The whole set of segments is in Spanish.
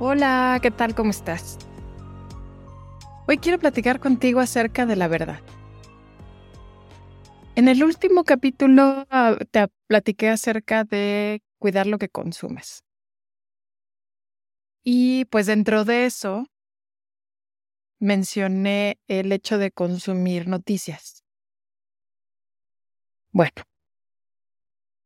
Hola, ¿qué tal? ¿Cómo estás? Hoy quiero platicar contigo acerca de la verdad. En el último capítulo ah, te platiqué acerca de cuidar lo que consumes. Y pues dentro de eso mencioné el hecho de consumir noticias. Bueno,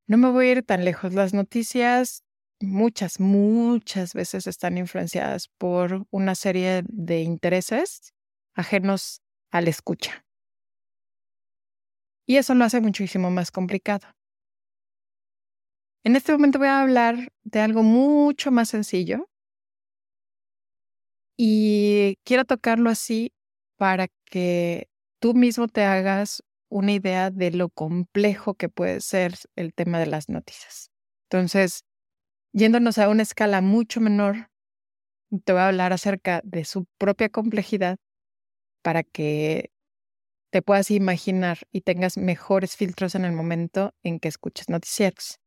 no me voy a ir tan lejos. Las noticias muchas, muchas veces están influenciadas por una serie de intereses ajenos a la escucha. Y eso lo hace muchísimo más complicado. En este momento voy a hablar de algo mucho más sencillo y quiero tocarlo así para que tú mismo te hagas una idea de lo complejo que puede ser el tema de las noticias. Entonces, yéndonos a una escala mucho menor, te voy a hablar acerca de su propia complejidad para que te puedas imaginar y tengas mejores filtros en el momento en que escuches noticieros.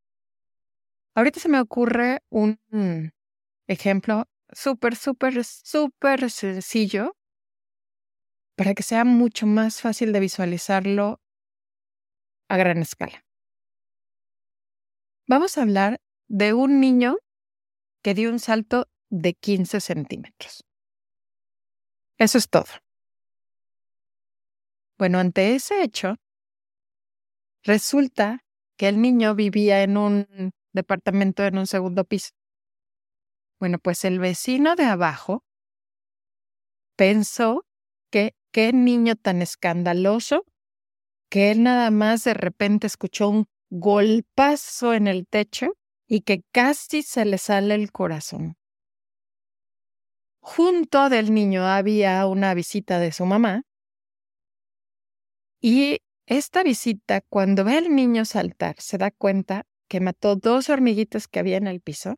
Ahorita se me ocurre un ejemplo súper, súper, súper sencillo para que sea mucho más fácil de visualizarlo a gran escala. Vamos a hablar de un niño que dio un salto de 15 centímetros. Eso es todo. Bueno, ante ese hecho, resulta que el niño vivía en un departamento en un segundo piso. Bueno, pues el vecino de abajo pensó que qué niño tan escandaloso que él nada más de repente escuchó un golpazo en el techo y que casi se le sale el corazón. Junto del niño había una visita de su mamá y esta visita, cuando ve al niño saltar, se da cuenta que mató dos hormiguitas que había en el piso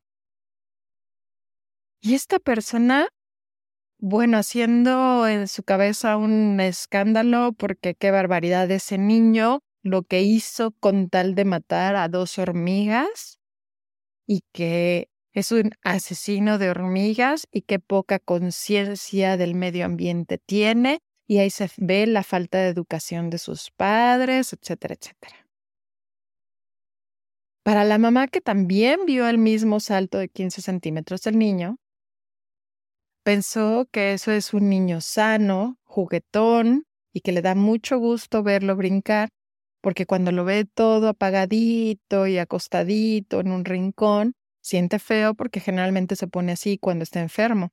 y esta persona, bueno, haciendo en su cabeza un escándalo porque qué barbaridad ese niño, lo que hizo con tal de matar a dos hormigas y que es un asesino de hormigas y qué poca conciencia del medio ambiente tiene y ahí se ve la falta de educación de sus padres, etcétera, etcétera. Para la mamá que también vio el mismo salto de 15 centímetros del niño, Pensó que eso es un niño sano, juguetón y que le da mucho gusto verlo brincar, porque cuando lo ve todo apagadito y acostadito en un rincón, siente feo porque generalmente se pone así cuando está enfermo.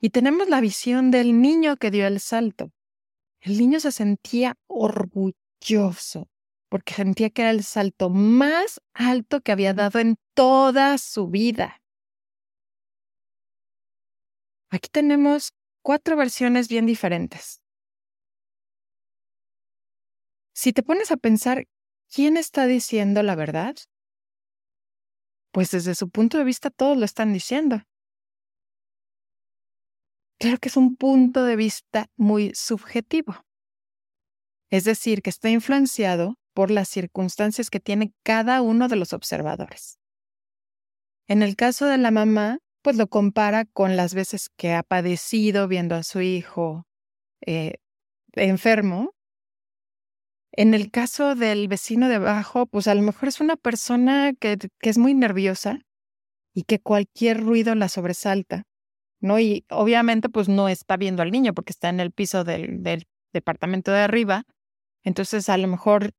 Y tenemos la visión del niño que dio el salto. El niño se sentía orgulloso porque sentía que era el salto más alto que había dado en toda su vida. Aquí tenemos cuatro versiones bien diferentes. Si te pones a pensar, ¿quién está diciendo la verdad? Pues desde su punto de vista todos lo están diciendo. Claro que es un punto de vista muy subjetivo. Es decir, que está influenciado por las circunstancias que tiene cada uno de los observadores. En el caso de la mamá, pues lo compara con las veces que ha padecido viendo a su hijo eh, enfermo. En el caso del vecino de abajo, pues a lo mejor es una persona que, que es muy nerviosa y que cualquier ruido la sobresalta. ¿no? Y obviamente pues no está viendo al niño porque está en el piso del, del departamento de arriba. Entonces a lo mejor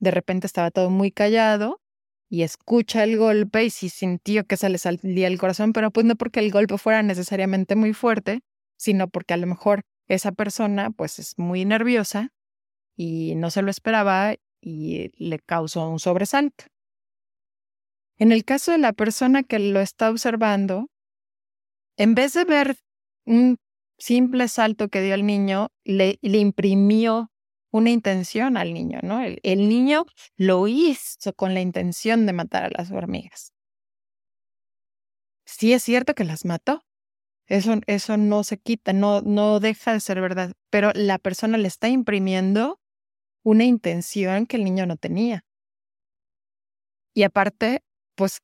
de repente estaba todo muy callado y escucha el golpe y sí sintió que se le salía el corazón, pero pues no porque el golpe fuera necesariamente muy fuerte, sino porque a lo mejor esa persona pues es muy nerviosa y no se lo esperaba y le causó un sobresalto. En el caso de la persona que lo está observando, en vez de ver un simple salto que dio el niño, le, le imprimió una intención al niño, ¿no? El, niño lo hizo con la intención de matar a las hormigas. Sí es cierto que las mató, eso, eso no se quita, no, no deja de ser verdad, pero la persona le está imprimiendo una intención que el niño no tenía. Y aparte, pues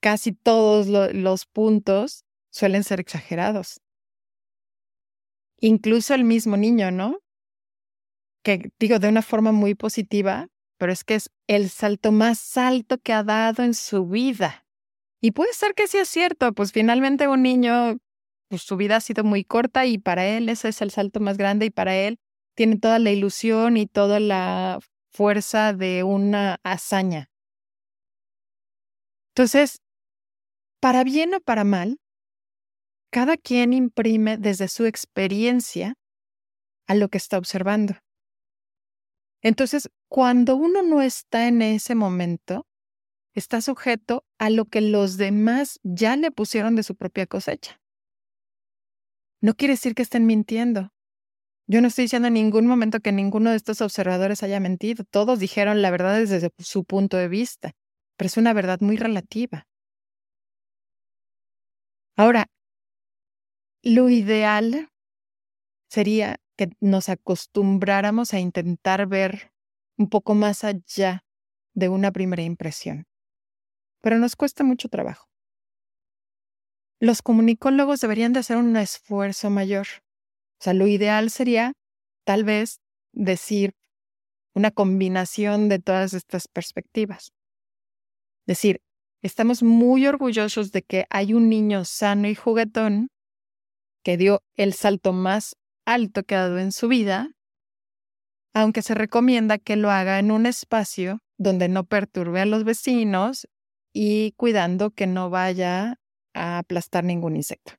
casi todos los puntos suelen ser exagerados. Incluso el mismo niño, ¿no? Que digo de una forma muy positiva, pero es que es el salto más alto que ha dado en su vida. Y puede ser que sí es cierto, pues finalmente un niño pues su vida ha sido muy corta y para él ese es el salto más grande y para él tiene toda la ilusión y toda la fuerza de una hazaña. Entonces, para bien o para mal, cada quien imprime desde su experiencia a lo que está observando. Entonces, cuando uno no está en ese momento, está sujeto a lo que los demás ya le pusieron de su propia cosecha no quiere decir que estén mintiendo. Yo no estoy diciendo en ningún momento que ninguno de estos observadores haya mentido. Todos dijeron la verdad desde su punto de vista, pero es una verdad muy relativa. Ahora, lo ideal sería que nos acostumbráramos a intentar ver un poco más allá de una primera impresión. Pero nos cuesta mucho trabajo los comunicólogos deberían de hacer un esfuerzo mayor. O sea, lo ideal sería tal vez decir una combinación de todas estas perspectivas. Decir, estamos muy orgullosos de que hay un niño sano y juguetón que dio el salto más alto que ha dado en su vida, aunque se recomienda que lo haga en un espacio donde no perturbe a los vecinos y cuidando que no vaya a aplastar ningún insecto.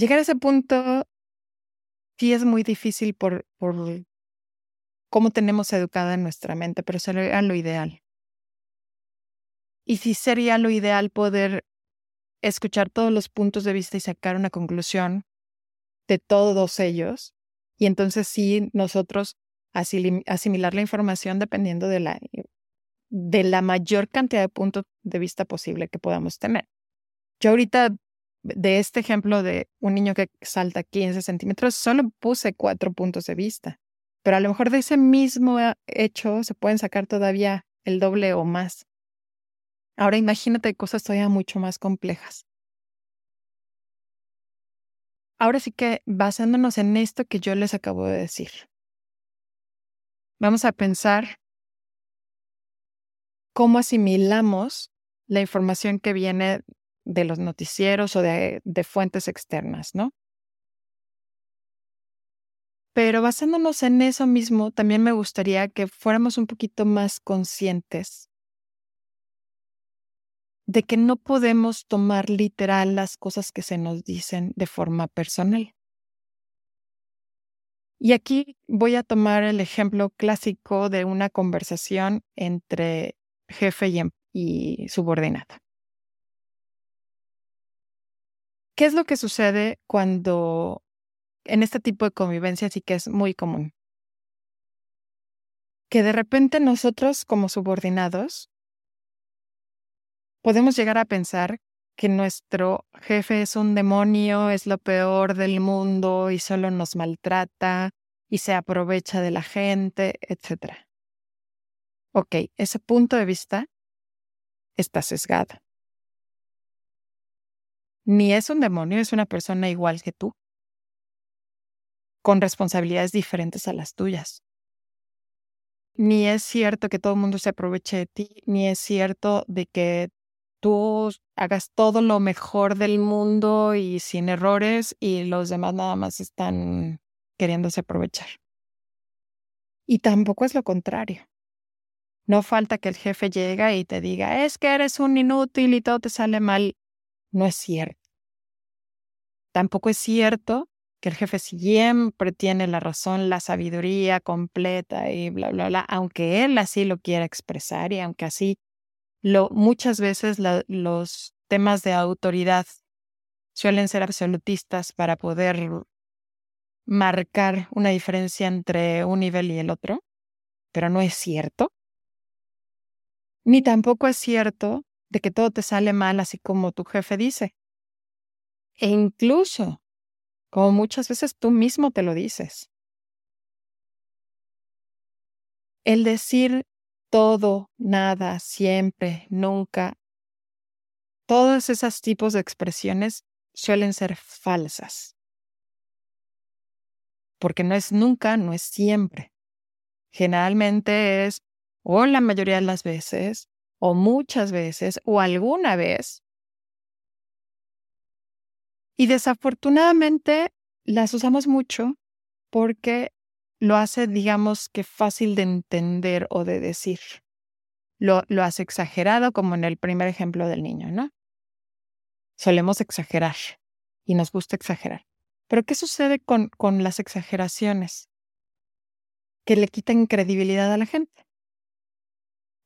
Llegar a ese punto sí es muy difícil por, por cómo tenemos educada nuestra mente, pero sería lo ideal. Y sí sería lo ideal poder escuchar todos los puntos de vista y sacar una conclusión de todos ellos. Y entonces sí nosotros asimilar la información dependiendo de la de la mayor cantidad de puntos de vista posible que podamos tener. Yo ahorita, de este ejemplo de un niño que salta 15 centímetros, solo puse cuatro puntos de vista, pero a lo mejor de ese mismo hecho se pueden sacar todavía el doble o más. Ahora imagínate cosas todavía mucho más complejas. Ahora sí que basándonos en esto que yo les acabo de decir, vamos a pensar cómo asimilamos la información que viene de los noticieros o de, fuentes externas, ¿no? Pero basándonos en eso mismo, también me gustaría que fuéramos un poquito más conscientes de que no podemos tomar literal las cosas que se nos dicen de forma personal. Y aquí voy a tomar el ejemplo clásico de una conversación entre jefe y, em, y subordinada. ¿Qué es lo que sucede cuando en este tipo de convivencia sí que es muy común? Que de repente nosotros como subordinados podemos llegar a pensar que nuestro jefe es un demonio, es lo peor del mundo y solo nos maltrata y se aprovecha de la gente, etc. Ok, ese punto de vista está sesgado. Ni es un demonio, es una persona igual que tú, con responsabilidades diferentes a las tuyas. Ni es cierto que todo el mundo se aproveche de ti, ni es cierto de que tú hagas todo lo mejor del mundo y sin errores y los demás nada más están queriéndose aprovechar. Y tampoco es lo contrario. No falta que el jefe llegue y te diga, es que eres un inútil y todo te sale mal. No es cierto. Tampoco es cierto que el jefe siempre tiene la razón, la sabiduría completa y bla, bla, bla, aunque él así lo quiera expresar y aunque así lo, muchas veces los temas de autoridad suelen ser absolutistas para poder marcar una diferencia entre un nivel y el otro, pero no es cierto. Ni tampoco es cierto de que todo te sale mal así como tu jefe dice. E incluso como muchas veces tú mismo te lo dices. El decir todo, nada, siempre, nunca, todos esos tipos de expresiones suelen ser falsas. Porque no es nunca, no es siempre. Generalmente es o la mayoría de las veces, o muchas veces, o alguna vez, y desafortunadamente las usamos mucho porque lo hace, digamos que fácil de entender o de decir. Lo, lo hace exagerado, como en el primer ejemplo del niño, ¿no? Solemos exagerar y nos gusta exagerar. Pero ¿qué sucede con, con las exageraciones? Que le quitan credibilidad a la gente.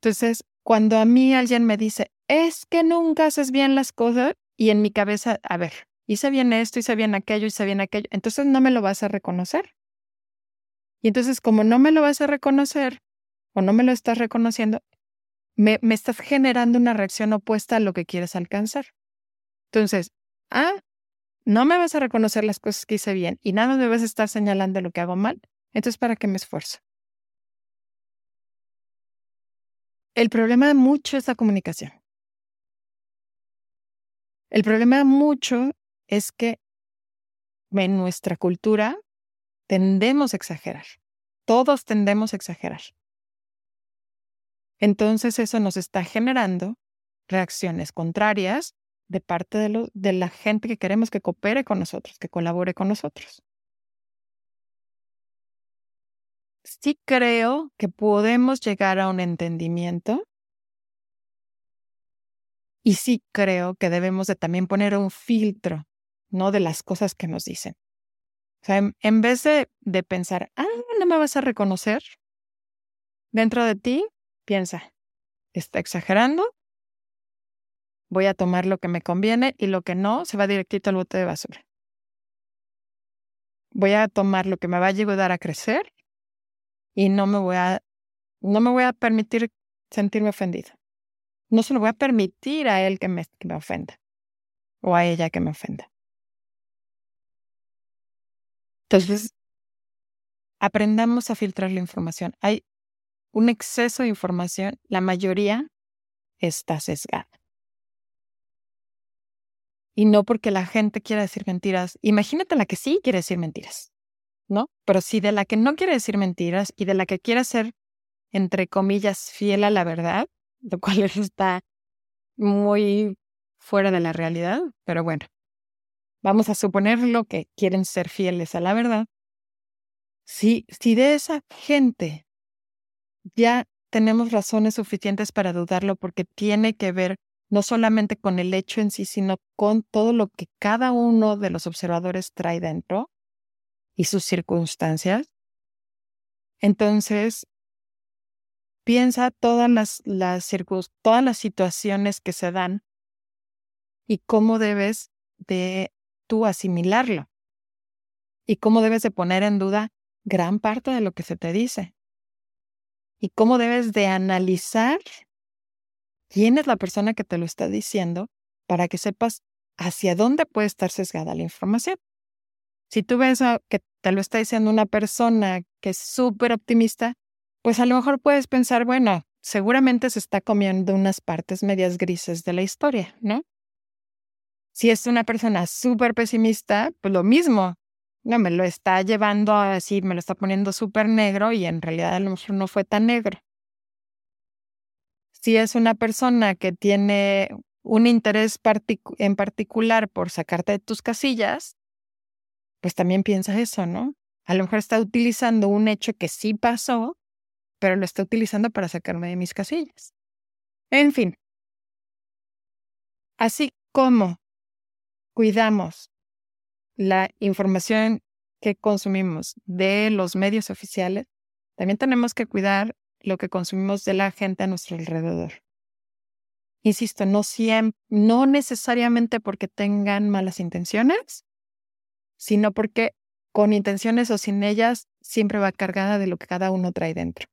Entonces, cuando a mí alguien me dice, es que nunca haces bien las cosas, y en mi cabeza, a ver, hice bien esto, hice bien aquello, hice bien aquello, entonces no me lo vas a reconocer. Y entonces como no me lo vas a reconocer o no me lo estás reconociendo, me, me estás generando una reacción opuesta a lo que quieres alcanzar. Entonces, ah, no me vas a reconocer las cosas que hice bien y nada me vas a estar señalando lo que hago mal, entonces ¿para qué me esfuerzo? El problema de mucho es la comunicación. El problema de mucho es que en nuestra cultura tendemos a exagerar. Todos tendemos a exagerar. Entonces eso nos está generando reacciones contrarias de parte de, de, la gente que queremos que coopere con nosotros, que colabore con nosotros. Sí creo que podemos llegar a un entendimiento y sí creo que debemos de también poner un filtro no de las cosas que nos dicen. O sea, en, vez de, pensar, ah, no me vas a reconocer, dentro de ti, piensa, está exagerando, voy a tomar lo que me conviene y lo que no se va directito al bote de basura. Voy a tomar lo que me va a ayudar a crecer y no me voy a, no me voy a permitir sentirme ofendido. No se lo voy a permitir a él que me ofenda o a ella que me ofenda. Entonces, aprendamos a filtrar la información. Hay un exceso de información, la mayoría está sesgada. Y no porque la gente quiera decir mentiras. Imagínate la que sí quiere decir mentiras, ¿no? Pero si de la que no quiere decir mentiras y de la que quiere ser, entre comillas, fiel a la verdad, lo cual está muy fuera de la realidad, pero bueno, vamos a suponerlo que quieren ser fieles a la verdad, si, si de esa gente ya tenemos razones suficientes para dudarlo porque tiene que ver no solamente con el hecho en sí, sino con todo lo que cada uno de los observadores trae dentro y sus circunstancias. Entonces, piensa todas las, las, todas las situaciones que se dan y cómo debes de tú asimilarlo y cómo debes de poner en duda gran parte de lo que se te dice y cómo debes de analizar quién es la persona que te lo está diciendo para que sepas hacia dónde puede estar sesgada la información. Si tú ves que te lo está diciendo una persona que es súper optimista, pues a lo mejor puedes pensar, bueno, seguramente se está comiendo unas partes medias grises de la historia, ¿no? Si es una persona súper pesimista, pues lo mismo. No, me lo está llevando así, me lo está poniendo súper negro y en realidad a lo mejor no fue tan negro. Si es una persona que tiene un interés en particular por sacarte de tus casillas, pues también piensa eso, ¿no? A lo mejor está utilizando un hecho que sí pasó, pero lo está utilizando para sacarme de mis casillas. En fin, así como cuidamos la información que consumimos de los medios oficiales, también tenemos que cuidar lo que consumimos de la gente a nuestro alrededor. Insisto, no, no necesariamente porque tengan malas intenciones, sino porque con intenciones o sin ellas siempre va cargada de lo que cada uno trae dentro.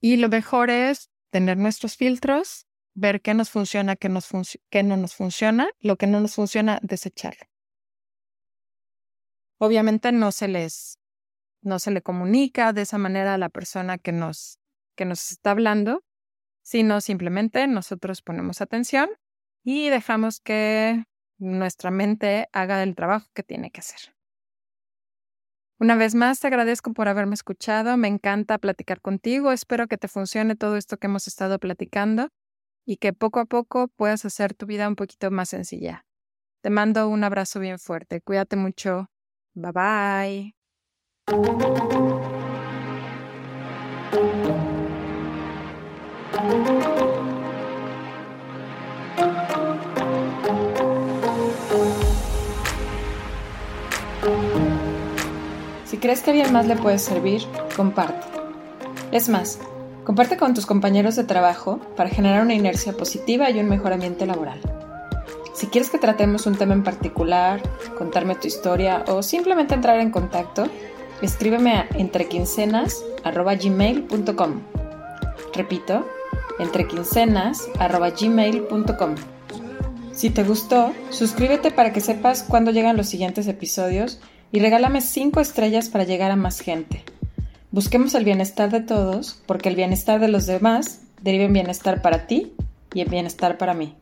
Y lo mejor es tener nuestros filtros, ver qué nos funciona, qué, nos qué no nos funciona, lo que no nos funciona, desecharlo. Obviamente no se les no se le comunica de esa manera a la persona que nos, que nos está hablando, sino simplemente nosotros ponemos atención y dejamos que nuestra mente haga el trabajo que tiene que hacer. Una vez más, te agradezco por haberme escuchado. Me encanta platicar contigo. Espero que te funcione todo esto que hemos estado platicando y que poco a poco puedas hacer tu vida un poquito más sencilla. Te mando un abrazo bien fuerte. Cuídate mucho. Bye bye. Si crees que a alguien más le puede servir, comparte. Es más, comparte con tus compañeros de trabajo para generar una inercia positiva y un mejor ambiente laboral. Si quieres que tratemos un tema en particular, contarme tu historia o simplemente entrar en contacto, escríbeme a entrequincenas.gmail.com. Repito, entrequincenas.gmail.com. Si te gustó, suscríbete para que sepas cuándo llegan los siguientes episodios y regálame 5 estrellas para llegar a más gente. Busquemos el bienestar de todos, porque el bienestar de los demás deriva en bienestar para ti y en bienestar para mí.